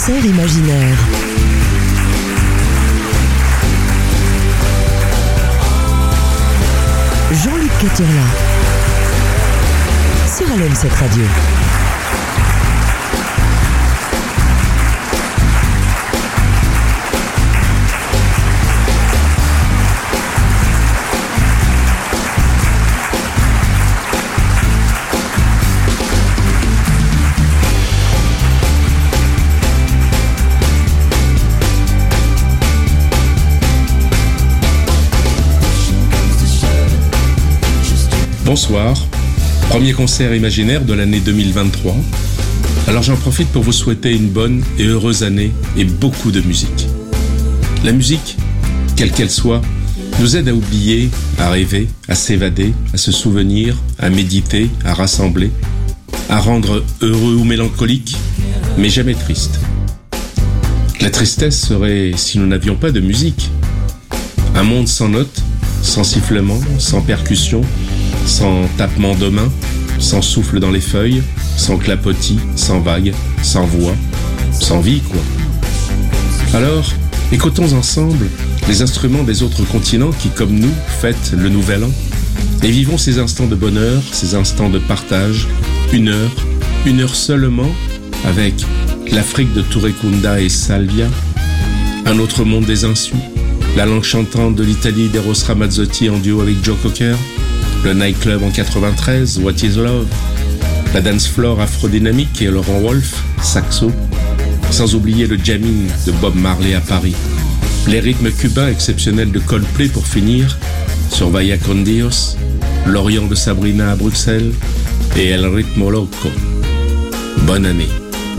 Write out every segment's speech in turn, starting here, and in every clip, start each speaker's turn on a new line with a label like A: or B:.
A: concert imaginaire. Jean-Luc Caturla. Sur LM7 Radio.
B: Bonsoir, premier concert imaginaire de l'année 2023. Alors j'en profite pour vous souhaiter une bonne et heureuse année et beaucoup de musique. La musique, quelle qu'elle soit, nous aide à oublier, à rêver, à s'évader, à se souvenir, à méditer, à rassembler, à rendre heureux ou mélancolique, mais jamais triste. La tristesse serait si nous n'avions pas de musique. Un monde sans notes, sans sifflement, sans percussion, sans tapement de main, sans souffle dans les feuilles, sans clapotis, sans vague, sans voix, sans vie, quoi. Alors, écoutons ensemble les instruments des autres continents qui, comme nous, fêtent le nouvel an, et vivons ces instants de bonheur, ces instants de partage, une heure, une heure seulement, avec l'Afrique de Tourekunda et Salvia, un autre monde des insus, la langue chantante de l'Italie d'Eros Ramazzotti en duo avec Joe Cocker, le nightclub en 93, What is Love, la dance floor afrodynamique et Laurent Wolf, saxo, sans oublier le jamming de Bob Marley à Paris, les rythmes cubains exceptionnels de Coldplay pour finir, sur Vaya con Dios, l'Orient de Sabrina à Bruxelles et El Ritmo Loco. Bonne année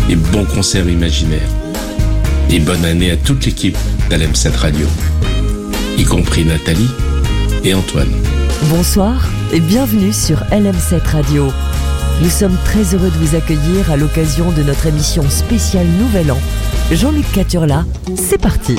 B: et bon concert imaginaire. Et bonne année à toute l'équipe d'Alem7 Radio, y compris Nathalie et Antoine.
A: Bonsoir et bienvenue sur LM7 Radio. Nous sommes très heureux de vous accueillir à l'occasion de notre émission spéciale Nouvel An. Jean-Luc Caturla, c'est parti.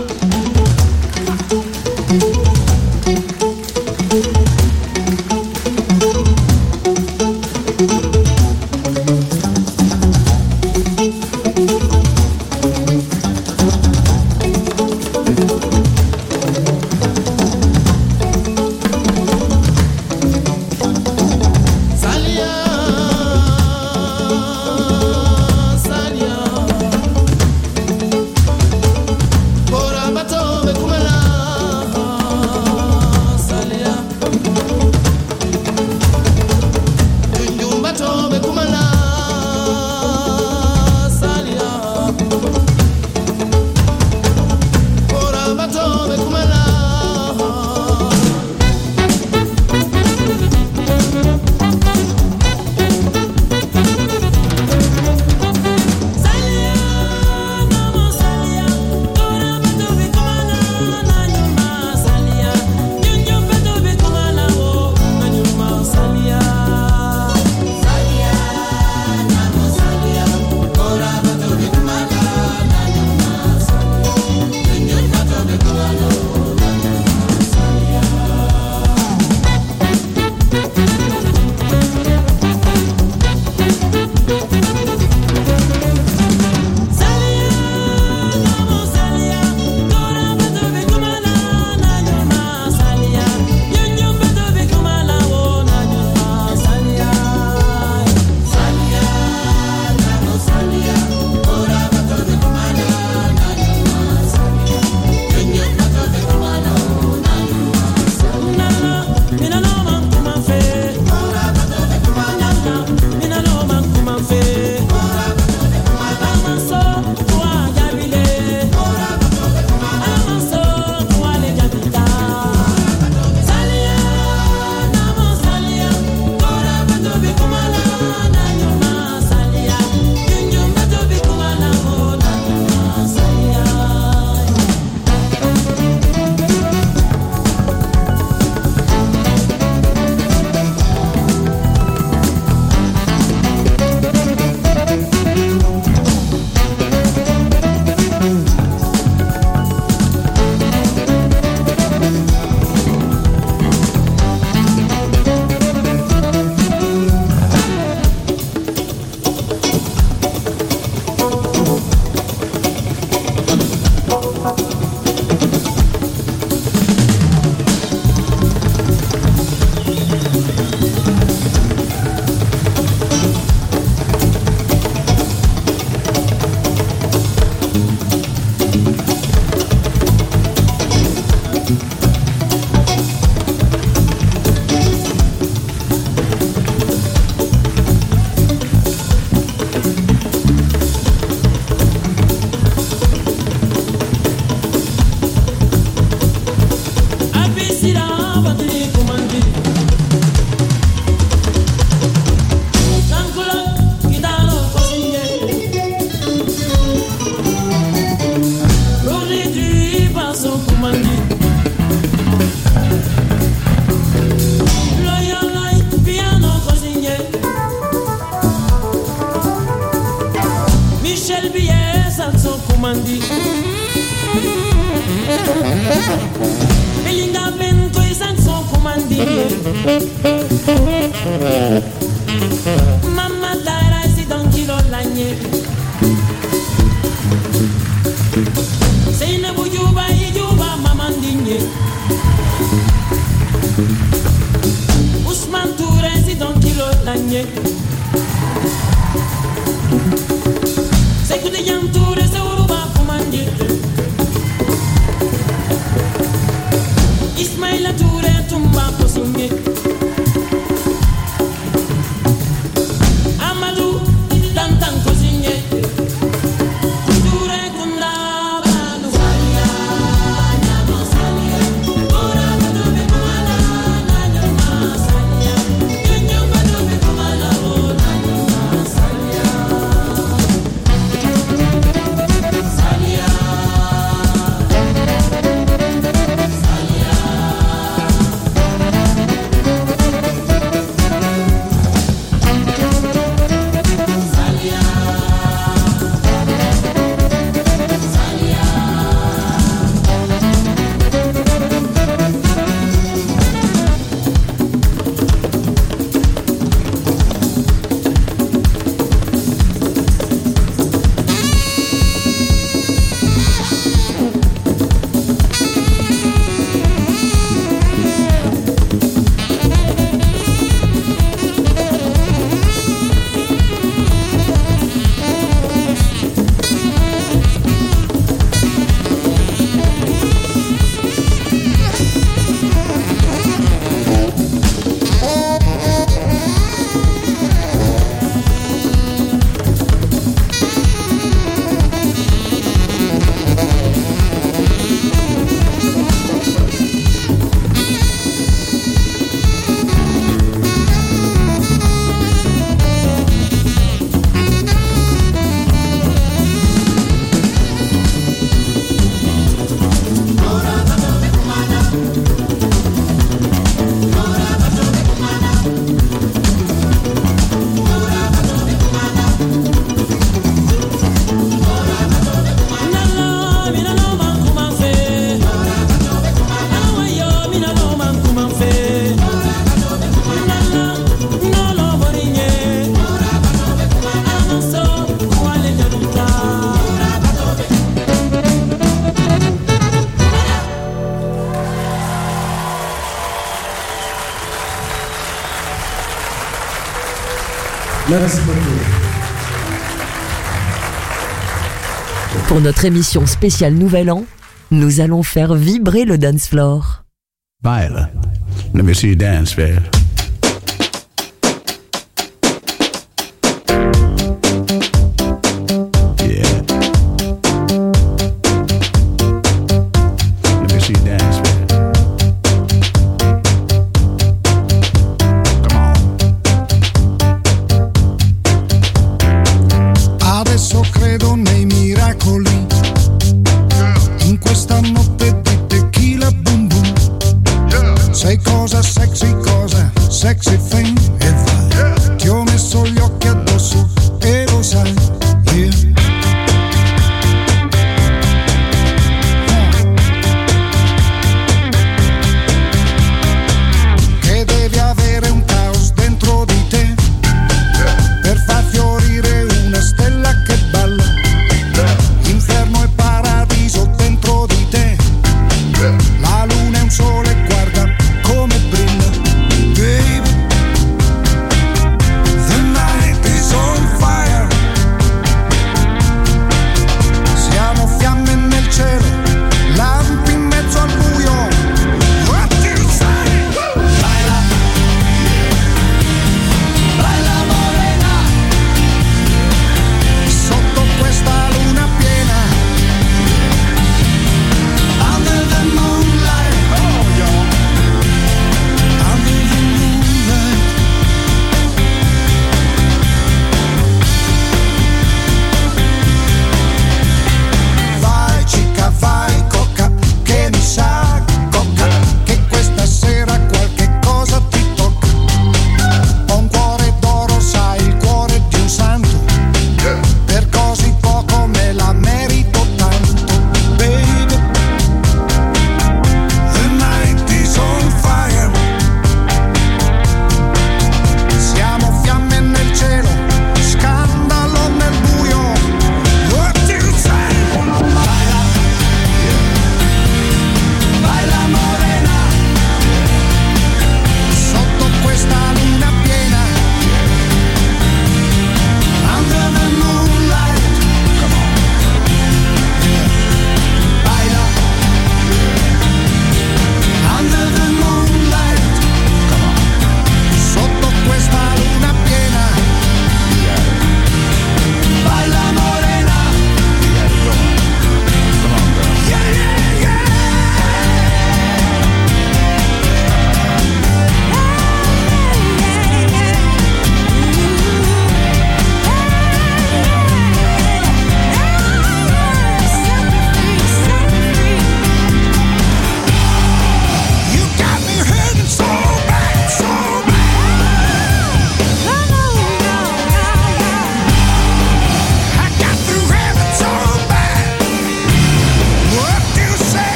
C: Notre émission spéciale Nouvel An, nous allons faire vibrer le dance floor.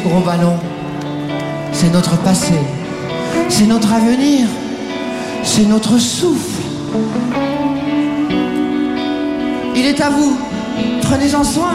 D: Gros ballon. C'est notre passé, c'est notre avenir, c'est notre souffle. Il est à vous, prenez-en soin.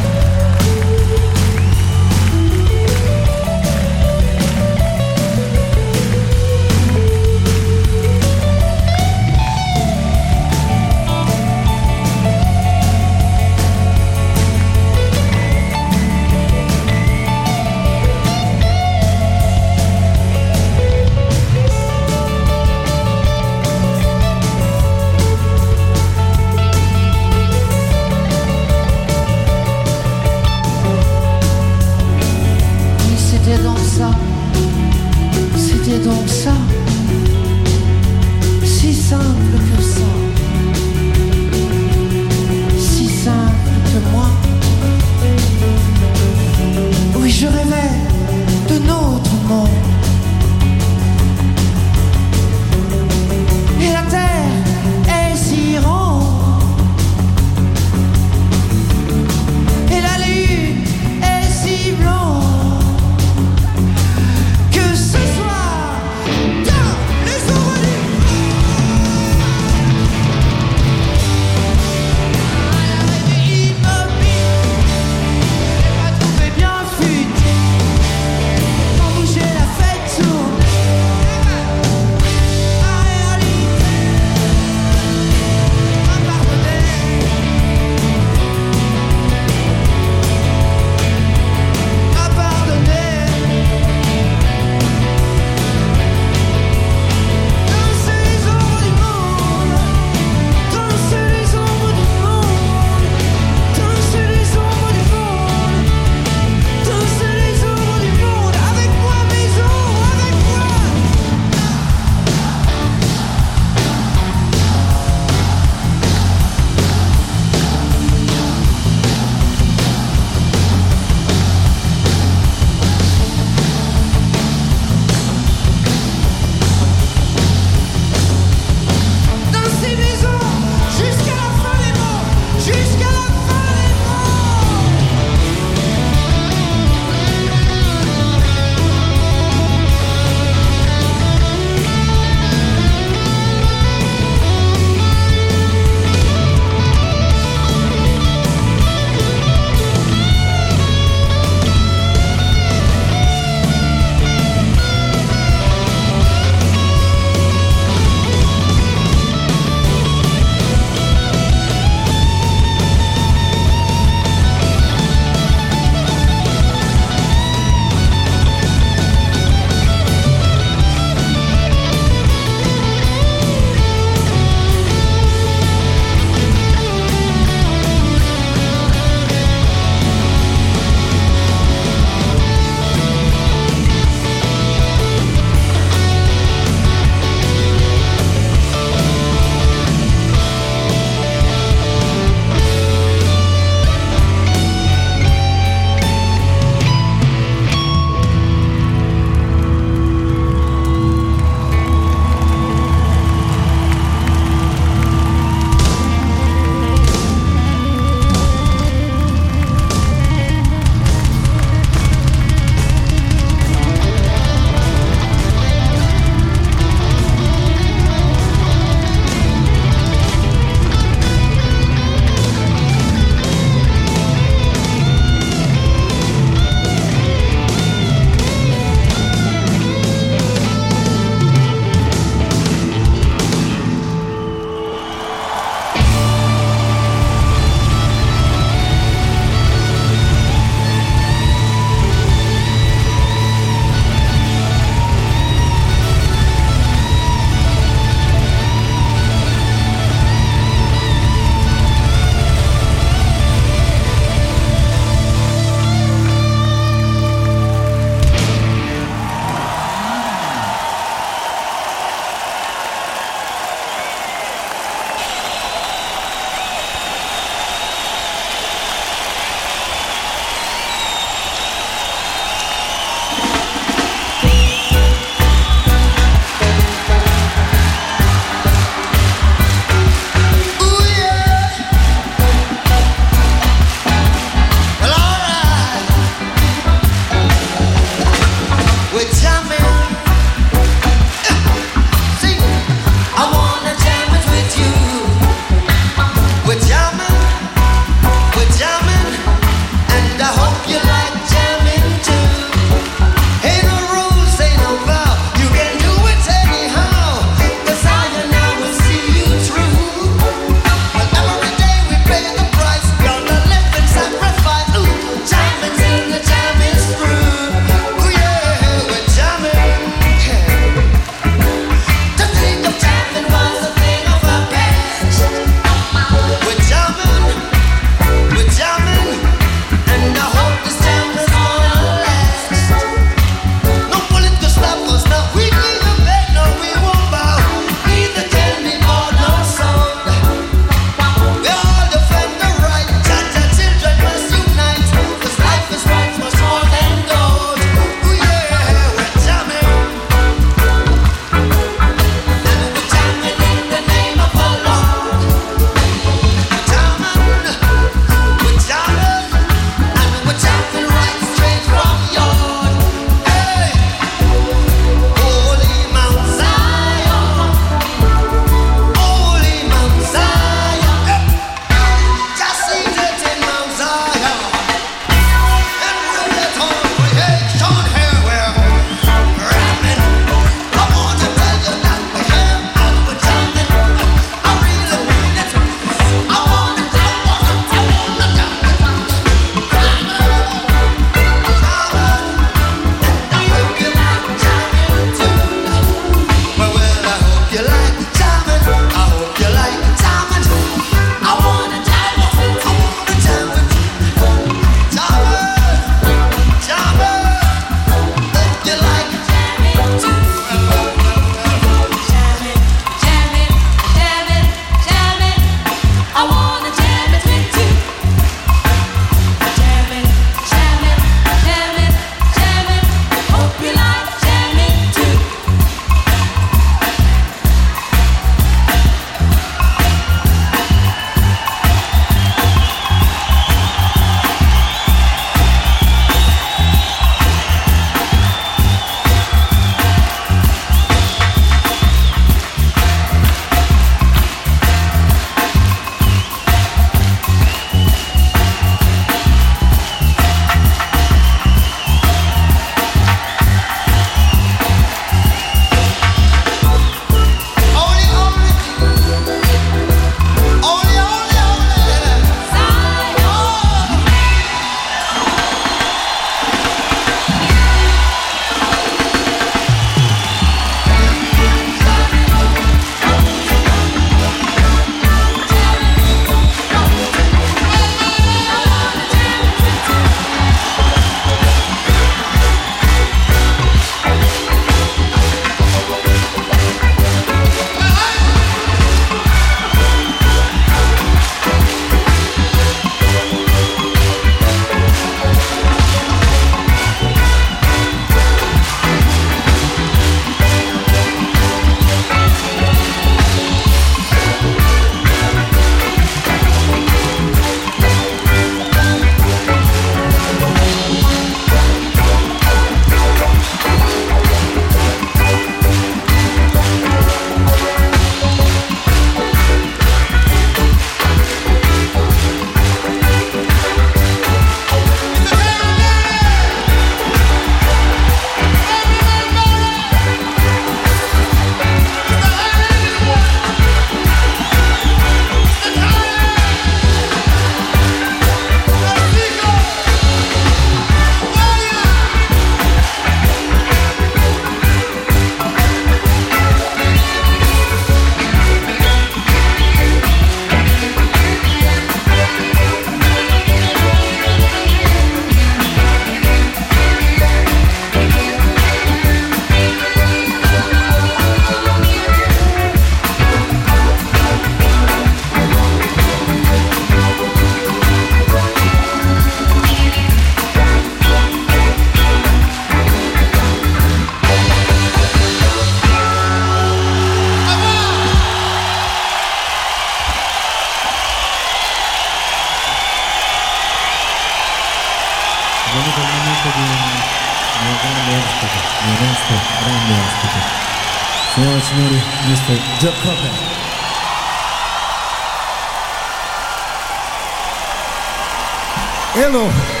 E: Brazil.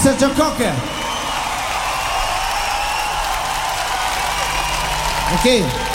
E: Mr. Joe Cocker.
F: Ok.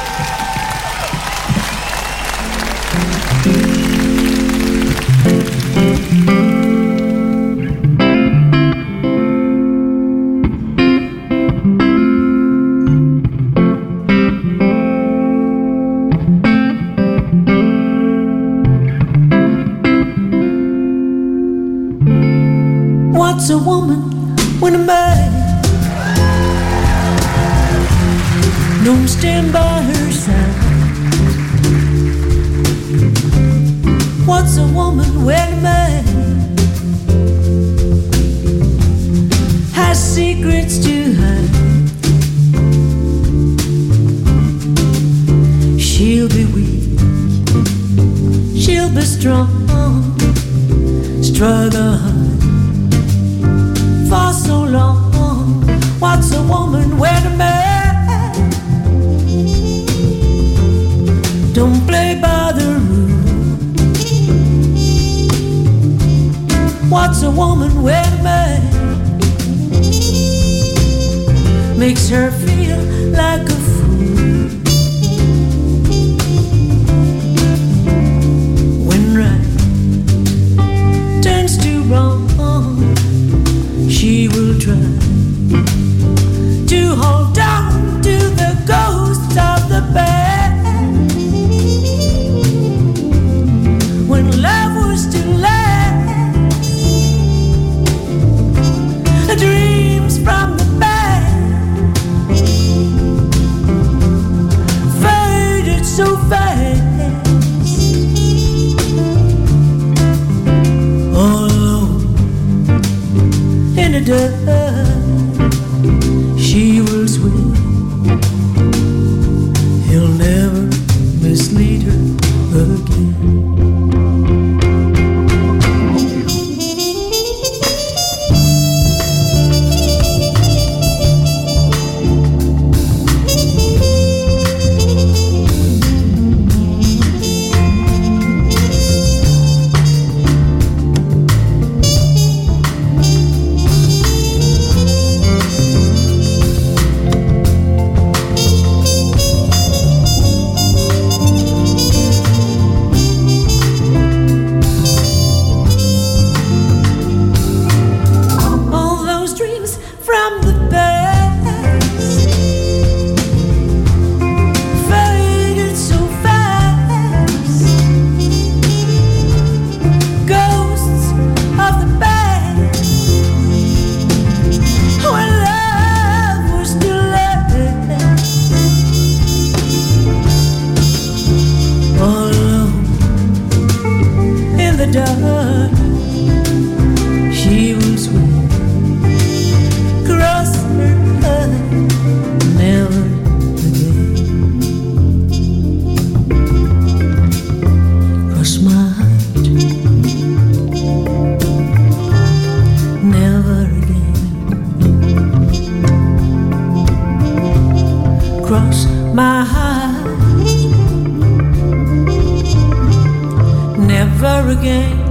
G: across my heart. Never again.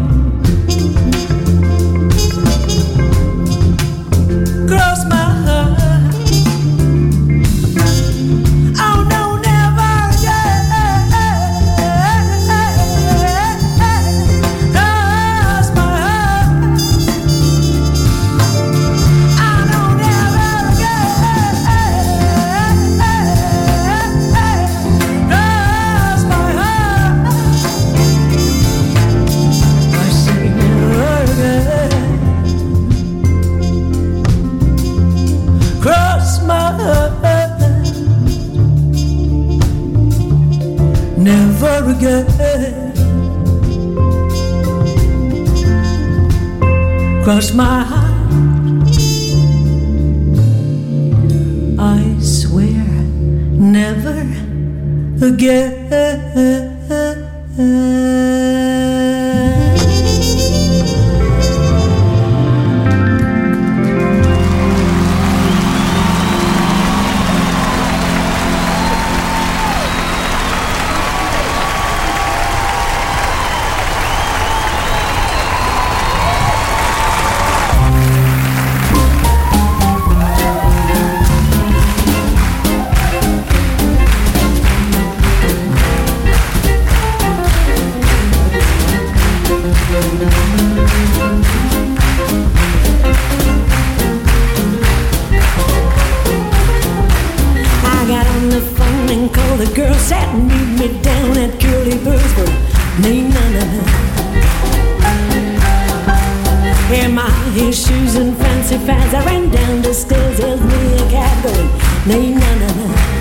G: his shoes and fancy fads. I ran down the stairs, there's me a cat going, na,
A: na, na.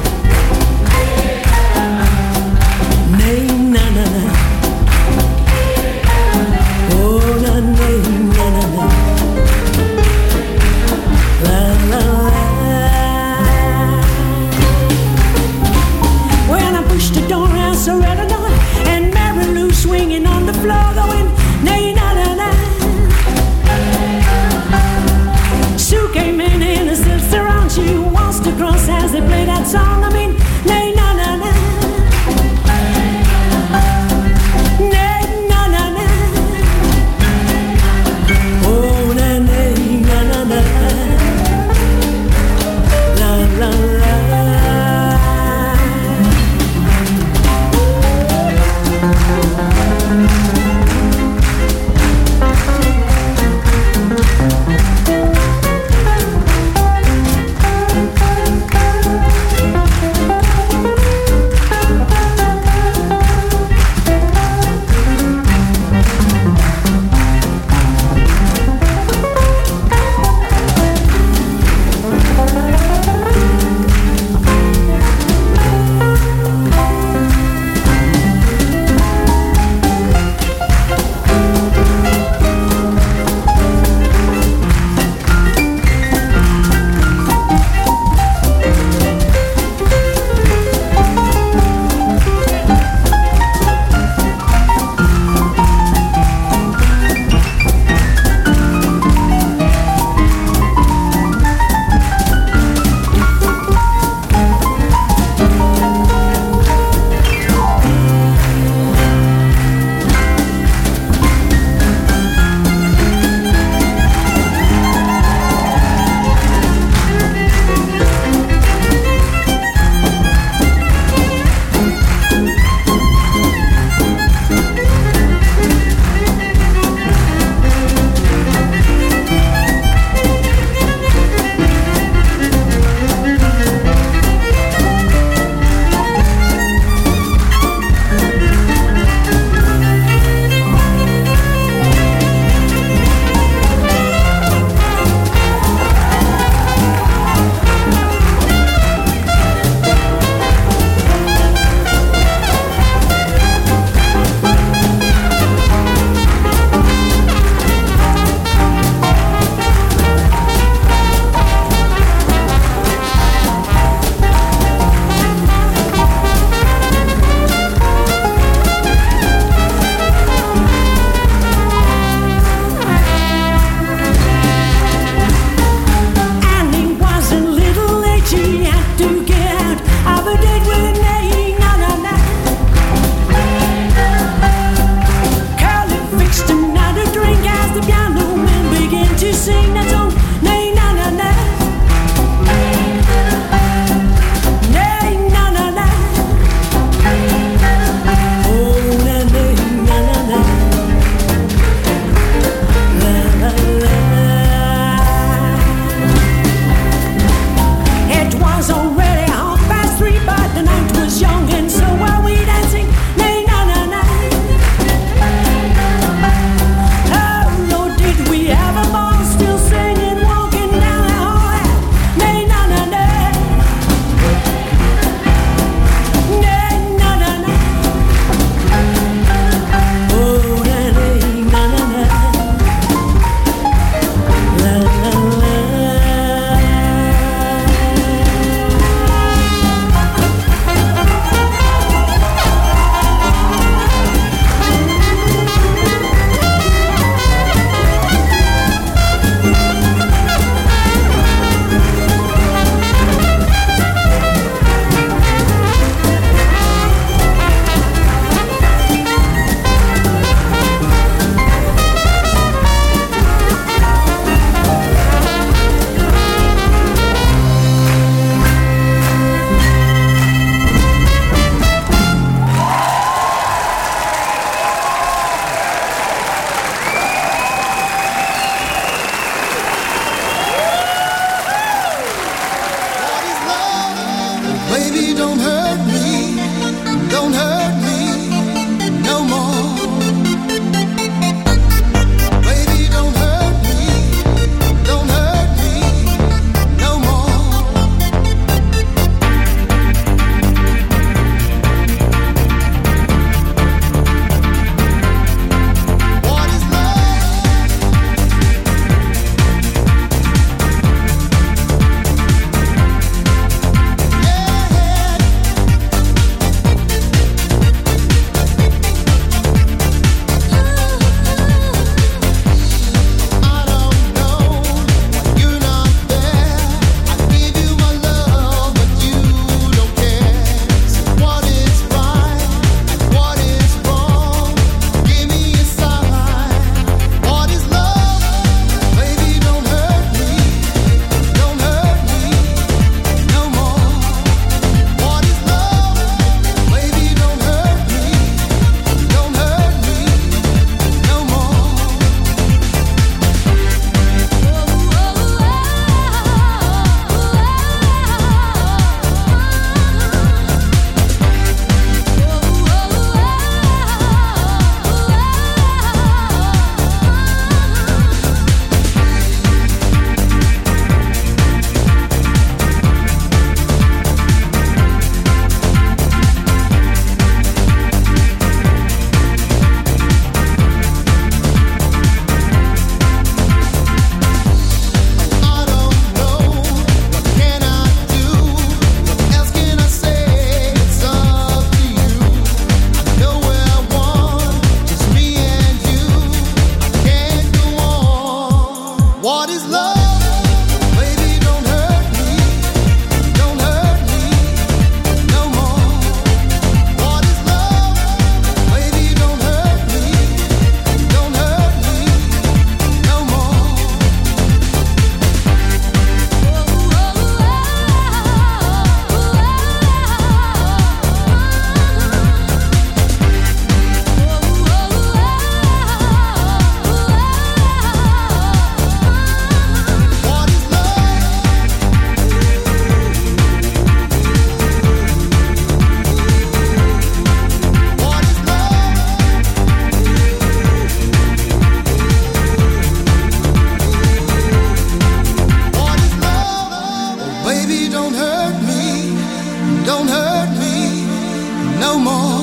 A: amor.